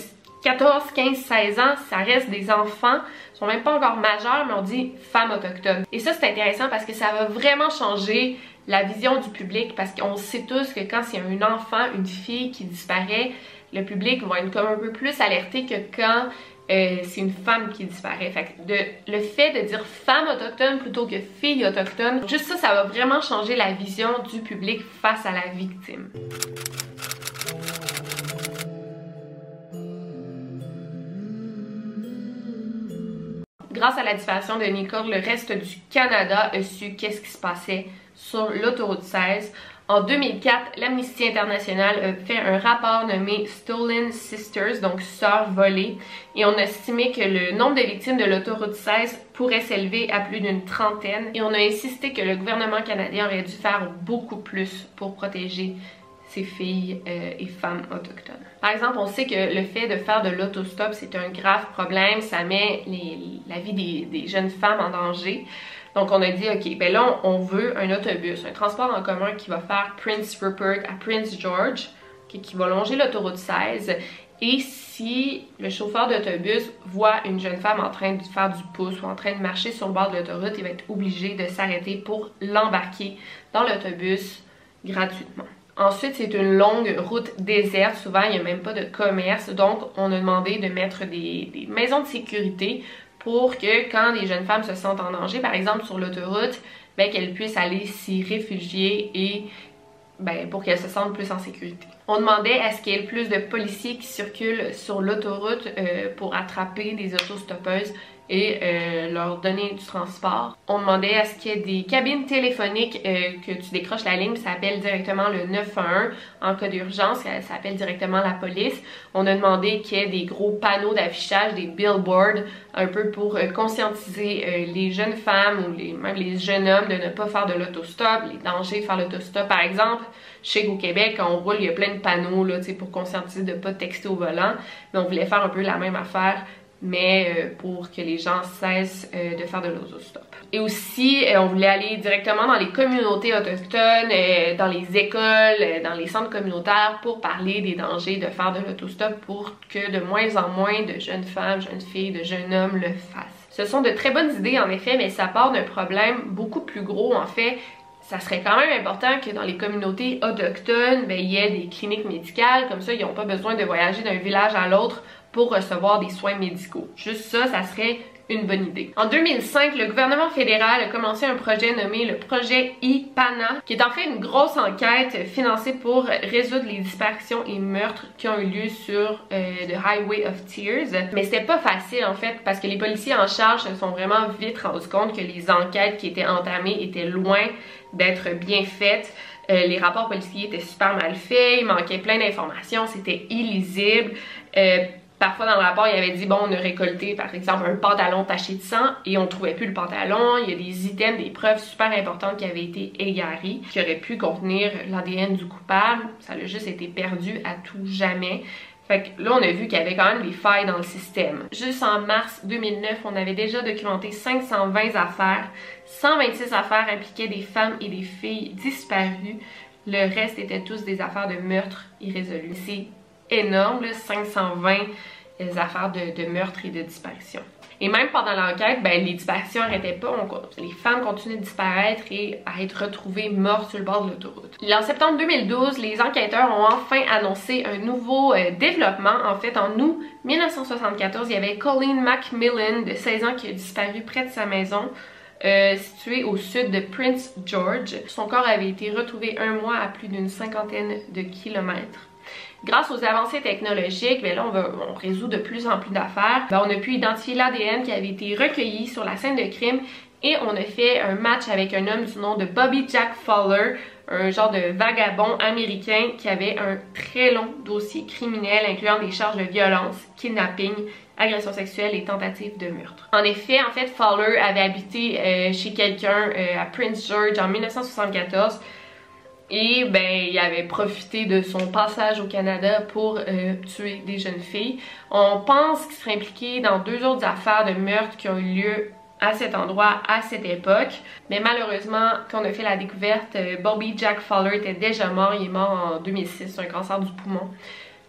14, 15, 16 ans, ça reste des enfants, ils sont même pas encore majeurs, mais on dit femmes autochtones. Et ça, c'est intéressant parce que ça va vraiment changer la vision du public parce qu'on sait tous que quand c'est un enfant, une fille qui disparaît, le public va être comme un peu plus alerté que quand euh, c'est une femme qui disparaît. Fait que le fait de dire femme autochtone plutôt que fille autochtone, juste ça, ça va vraiment changer la vision du public face à la victime. Grâce à la disparition de Nicole, le reste du Canada a su qu'est-ce qui se passait sur l'autoroute 16. En 2004, l'Amnesty International a fait un rapport nommé Stolen Sisters, donc sœurs volées, et on a estimé que le nombre de victimes de l'autoroute 16 pourrait s'élever à plus d'une trentaine, et on a insisté que le gouvernement canadien aurait dû faire beaucoup plus pour protéger ces filles euh, et femmes autochtones. Par exemple, on sait que le fait de faire de l'autostop, c'est un grave problème, ça met la vie des, des jeunes femmes en danger. Donc, on a dit, OK, ben là, on veut un autobus, un transport en commun qui va faire Prince Rupert à Prince George, qui va longer l'autoroute 16. Et si le chauffeur d'autobus voit une jeune femme en train de faire du pouce ou en train de marcher sur le bord de l'autoroute, il va être obligé de s'arrêter pour l'embarquer dans l'autobus gratuitement. Ensuite, c'est une longue route déserte. Souvent, il n'y a même pas de commerce. Donc, on a demandé de mettre des, des maisons de sécurité pour que quand les jeunes femmes se sentent en danger, par exemple sur l'autoroute, ben, qu'elles puissent aller s'y réfugier et ben, pour qu'elles se sentent plus en sécurité. On demandait à ce qu'il y ait plus de policiers qui circulent sur l'autoroute euh, pour attraper des autostoppeuses et euh, leur donner du transport. On demandait à ce qu'il y ait des cabines téléphoniques euh, que tu décroches la ligne, ça appelle directement le 911 en cas d'urgence, ça, appelle directement la police. On a demandé qu'il y ait des gros panneaux d'affichage, des billboards, un peu pour euh, conscientiser les jeunes femmes ou même les jeunes hommes de ne pas faire de l'autostop, les dangers de faire l'autostop. Par exemple, chez au Québec, quand on roule, il y a plein de panneaux là, pour conscientiser de ne pas texter au volant, mais on voulait faire un peu la même affaire mais euh, pour que les gens cessent euh, de faire de l'autostop. Et aussi, euh, on voulait aller directement dans les communautés autochtones, dans les écoles, dans les centres communautaires pour parler des dangers de faire de l'autostop pour que de moins en moins de jeunes femmes, jeunes filles, de jeunes hommes le fassent. Ce sont de très bonnes idées en effet, mais ça part d'un problème beaucoup plus gros en fait ça serait quand même important que dans les communautés autochtones, ben, il y ait des cliniques médicales, comme ça ils n'ont pas besoin de voyager d'un village à l'autre pour recevoir des soins médicaux. Juste ça, ça serait une bonne idée. En 2005, le gouvernement fédéral a commencé un projet nommé le projet IPANA, qui est en fait une grosse enquête financée pour résoudre les disparitions et meurtres qui ont eu lieu sur euh, The Highway of Tears. Mais c'était pas facile en fait, parce que les policiers en charge se sont vraiment vite rendus compte que les enquêtes qui étaient entamées étaient loin d'être bien faites. Euh, les rapports policiers étaient super mal faits, il manquait plein d'informations, c'était illisible. Euh, Parfois dans le rapport, il avait dit bon, on a récolté par exemple un pantalon taché de sang et on trouvait plus le pantalon. Il y a des items, des preuves super importantes qui avaient été égarées, qui auraient pu contenir l'ADN du coupable. Ça a juste été perdu à tout jamais. Fait que là, on a vu qu'il y avait quand même des failles dans le système. Juste en mars 2009, on avait déjà documenté 520 affaires. 126 affaires impliquaient des femmes et des filles disparues. Le reste étaient tous des affaires de meurtre irrésolus. C'est énorme, 520 affaires de, de meurtre et de disparition. Et même pendant l'enquête, ben, les disparitions n'arrêtaient pas. les femmes continuaient de disparaître et à être retrouvées mortes sur le bord de l'autoroute. En septembre 2012, les enquêteurs ont enfin annoncé un nouveau euh, développement. En fait, en août 1974, il y avait Colleen Macmillan, de 16 ans, qui a disparu près de sa maison. Euh, située au sud de Prince George. Son corps avait été retrouvé un mois à plus d'une cinquantaine de kilomètres. Grâce aux avancées technologiques, ben on, résout de plus en plus d'affaires. Ben, on a pu identifier l'ADN qui avait été recueilli sur la scène de crime et on a fait un match avec un homme du nom de Bobby Jack Fowler, un genre de vagabond américain qui avait un très long dossier criminel incluant des charges de violence, kidnapping, agression sexuelle et tentative de meurtre. En effet, en fait, Fowler avait habité euh, chez quelqu'un euh, à Prince George en 1974 Et ben, il avait profité de son passage au Canada pour euh, tuer des jeunes filles. On pense qu'il serait impliqué dans deux autres affaires de meurtre qui ont eu lieu à cet endroit, à cette époque. Mais malheureusement, quand on a fait la découverte, euh, Bobby Jack Fowler était déjà mort. Il est mort en 2006 un cancer du poumon.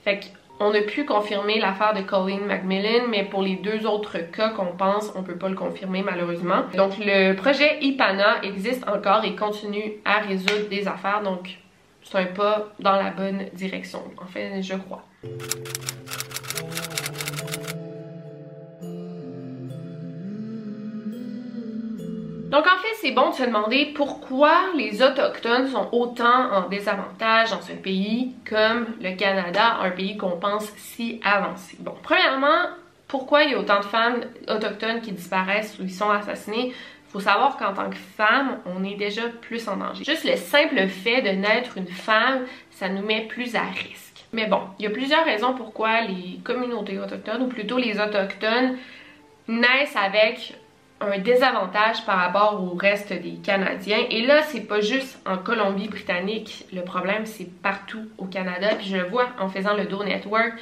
Fait qu'on a pu confirmer l'affaire de Colleen McMillan, mais pour les deux autres cas qu'on pense, on peut pas le confirmer malheureusement. Donc le projet IPANA existe encore et continue à résoudre des affaires, donc c'est un pas dans la bonne direction. En fait, je crois. Donc en fait, c'est bon de se demander pourquoi les Autochtones sont autant en désavantage dans un pays comme le Canada, un pays qu'on pense si avancé. Bon, premièrement, pourquoi il y a autant de femmes autochtones qui disparaissent ou qui sont assassinées? Faut savoir qu'en tant que femme, on est déjà plus en danger. Juste le simple fait de naître une femme, ça nous met plus à risque. Mais bon, il y a plusieurs raisons pourquoi les communautés autochtones, ou plutôt les autochtones, naissent avec un désavantage par rapport au reste des Canadiens. Et là, c'est pas juste en Colombie-Britannique. Le problème, c'est partout au Canada. Puis je vois en faisant le Do Network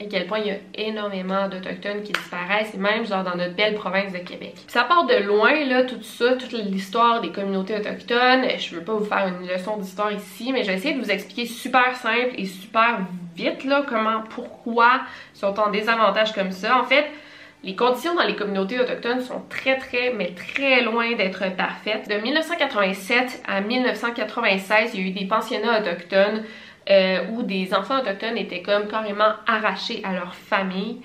à quel point il y a énormément d'Autochtones qui disparaissent, même genre dans notre belle province de Québec. ça part de loin, là, tout ça, toute l'histoire des communautés autochtones. Je veux pas vous faire une leçon d'histoire ici, mais je vais essayer de vous expliquer super simple et super vite, là, comment, pourquoi sont en désavantage comme ça. En fait, les conditions dans les communautés autochtones sont très très mais très loin d'être parfaites. De 1987 à 1996, il y a eu des pensionnats autochtones euh, où des enfants autochtones étaient comme carrément arrachés à leur famille.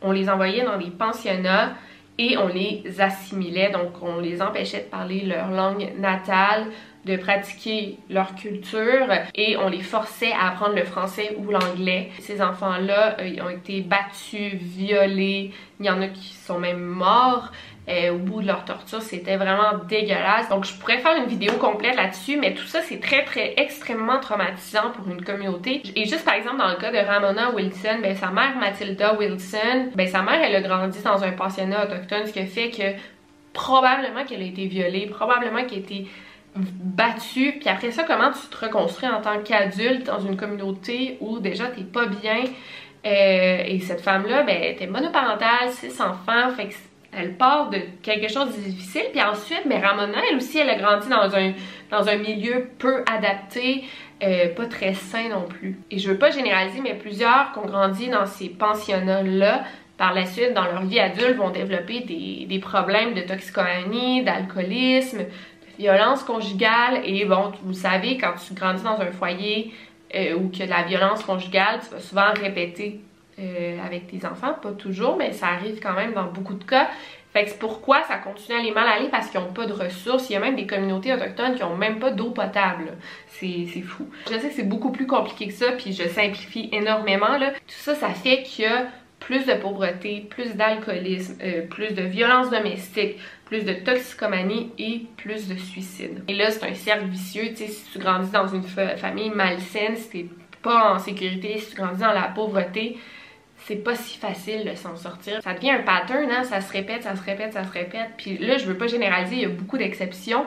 On les envoyait dans des pensionnats et on les assimilait, donc on les empêchait de parler leur langue natale, de pratiquer leur culture et on les forçait à apprendre le français ou l'anglais. Ces enfants-là euh, ont été battus, violés, il y en a qui sont même morts. Euh, au bout de leur torture, c'était vraiment dégueulasse. Donc je pourrais faire une vidéo complète là-dessus, mais tout ça c'est très très extrêmement traumatisant pour une communauté. Et juste par exemple dans le cas de Ramona Wilson, ben sa mère Matilda Wilson, ben sa mère elle a grandi dans un pensionnat autochtone, ce qui fait que probablement qu'elle a été violée, probablement qu'elle a été battu, puis après ça, comment tu te reconstruis en tant qu'adulte dans une communauté où déjà t'es pas bien? Euh, et cette femme-là, ben, elle monoparentale, six enfants, fait elle part de quelque chose de difficile. Puis ensuite, mais Ramona, elle aussi, elle a grandi dans un, dans un milieu peu adapté, euh, pas très sain non plus. Et je veux pas généraliser, mais plusieurs qui ont grandi dans ces pensionnats-là, par la suite, dans leur vie adulte, vont développer des, des problèmes de toxicomanie, d'alcoolisme, violence conjugale et bon, vous savez, quand tu grandis dans un foyer euh, où il y de la violence conjugale, tu vas souvent répéter euh, avec tes enfants, pas toujours, mais ça arrive quand même dans beaucoup de cas. Fait que c'est pourquoi ça continue à aller mal aller parce qu'ils n'ont pas de ressources. Il y a même des communautés autochtones qui n'ont même pas d'eau potable. C'est fou. Je sais que c'est beaucoup plus compliqué que ça, puis je simplifie énormément. Là. Tout ça, ça fait a plus de pauvreté, plus d'alcoolisme, euh, plus de violence domestique, plus de toxicomanie et plus de suicide. Et là, c'est un cercle vicieux, tu sais, si tu grandis dans une famille malsaine, si t'es pas en sécurité, si tu grandis dans la pauvreté, c'est pas si facile de s'en sortir. Ça devient un pattern, hein? ça se répète, ça se répète, ça se répète. Puis là, je veux pas généraliser, il y a beaucoup d'exceptions,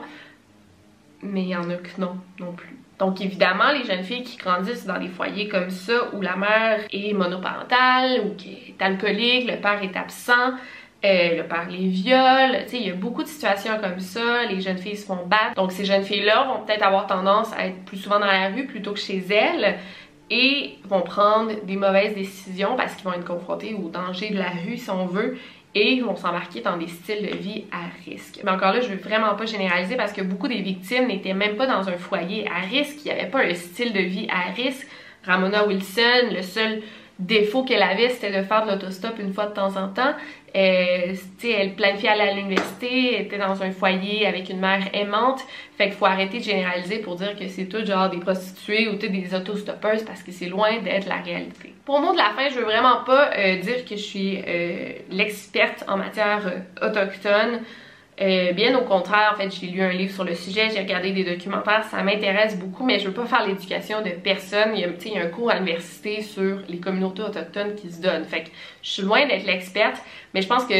mais il y en a que non, non plus. Donc évidemment, les jeunes filles qui grandissent dans des foyers comme ça, où la mère est monoparentale, ou qui est alcoolique, le père est absent, euh, le père les viole, tu sais, il y a beaucoup de situations comme ça, les jeunes filles se font battre. Donc ces jeunes filles-là vont peut-être avoir tendance à être plus souvent dans la rue plutôt que chez elles et vont prendre des mauvaises décisions parce qu'ils vont être confrontés au danger de la rue si on veut et vont s'embarquer dans des styles de vie à risque. Mais encore là, je veux vraiment pas généraliser parce que beaucoup des victimes n'étaient même pas dans un foyer à risque, il n'y avait pas un style de vie à risque. Ramona Wilson, le seul défaut qu'elle avait, c'était de faire de l'autostop une fois de temps en temps. Euh, elle planifiait à l'université, était dans un foyer avec une mère aimante. Fait qu'il faut arrêter de généraliser pour dire que c'est tout genre des prostituées ou des autostoppeuses parce que c'est loin d'être la réalité. Pour le mot de la fin, je veux vraiment pas euh, dire que je suis euh, l'experte en matière autochtone. Euh, bien au contraire, en fait, j'ai lu un livre sur le sujet, j'ai regardé des documentaires, ça m'intéresse beaucoup, mais je veux pas faire l'éducation de personne. Il y, a, il y a un cours à l'université sur les communautés autochtones qui se donnent. Fait que je suis loin d'être l'experte, mais je pense que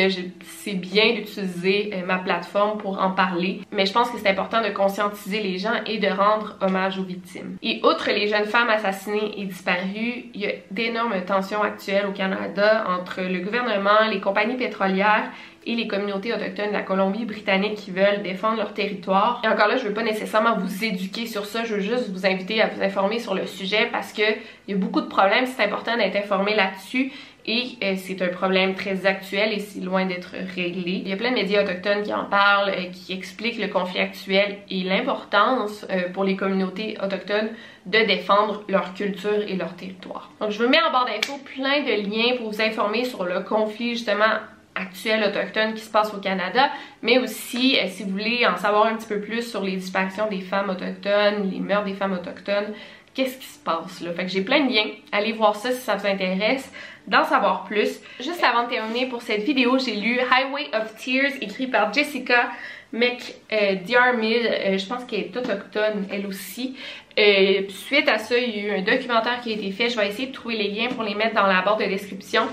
c'est bien d'utiliser euh, ma plateforme pour en parler. Mais je pense que c'est important de conscientiser les gens et de rendre hommage aux victimes. Et outre les jeunes femmes assassinées et disparues, il y a d'énormes tensions actuelles au Canada entre le gouvernement, les compagnies pétrolières et les communautés autochtones de la Colombie-Britannique qui veulent défendre leur territoire. Et encore là, je veux pas nécessairement vous éduquer sur ça, je veux juste vous inviter à vous informer sur le sujet parce que il y a beaucoup de problèmes, c'est important d'être informé là-dessus et euh, c'est un problème très actuel et c'est loin d'être réglé. Il y a plein de médias autochtones qui en parlent, euh, qui expliquent le conflit actuel et l'importance euh, pour les communautés autochtones de défendre leur culture et leur territoire. Donc je vous mets en barre d'infos plein de liens pour vous informer sur le conflit justement actuel autochtone qui se passe au Canada, mais aussi si vous voulez en savoir un petit peu plus sur les disparitions des femmes autochtones, les meurtres des femmes autochtones, qu'est-ce qui se passe là? Fait que j'ai plein de liens, allez voir ça si ça vous intéresse d'en savoir plus. Juste avant de terminer pour cette vidéo, j'ai lu Highway of Tears écrit par Jessica McDiarmid, euh, je pense qu'elle est autochtone elle aussi. Euh, suite à ça, il y a eu un documentaire qui a été fait. Je vais essayer de trouver les liens pour les mettre dans la barre de description.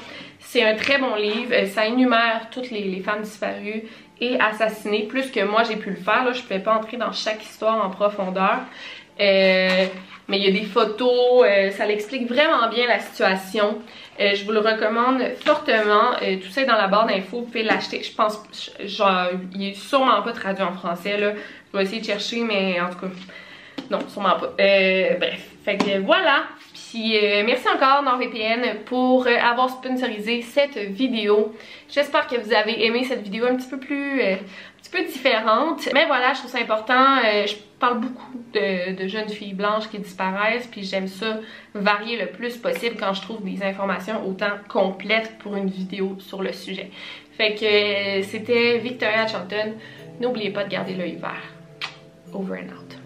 C'est un très bon livre. Euh, ça énumère toutes les, femmes disparues et assassinées, plus que moi j'ai pu le faire. Là, je ne pouvais pas entrer dans chaque histoire en profondeur. Euh, mais il y a des photos, euh, ça l'explique vraiment bien la situation. Je vous le recommande fortement. tout ça est dans la barre d'infos, vous pouvez l'acheter. Je pense, genre, il est sûrement pas traduit en français là. Je vais essayer de chercher, mais en tout cas, non, sûrement pas. bref, fait que voilà. Puis merci encore NordVPN pour avoir sponsorisé cette vidéo. J'espère que vous avez aimé cette vidéo un petit peu plus peu différente. Mais voilà, je trouve ça important. Euh, je parle beaucoup de, jeunes filles blanches qui disparaissent, puis j'aime ça varier le plus possible quand je trouve des informations autant complètes pour une vidéo sur le sujet. Fait que euh, c'était Victoria Chanton. N'oubliez pas de garder l'œil vert. Over and out.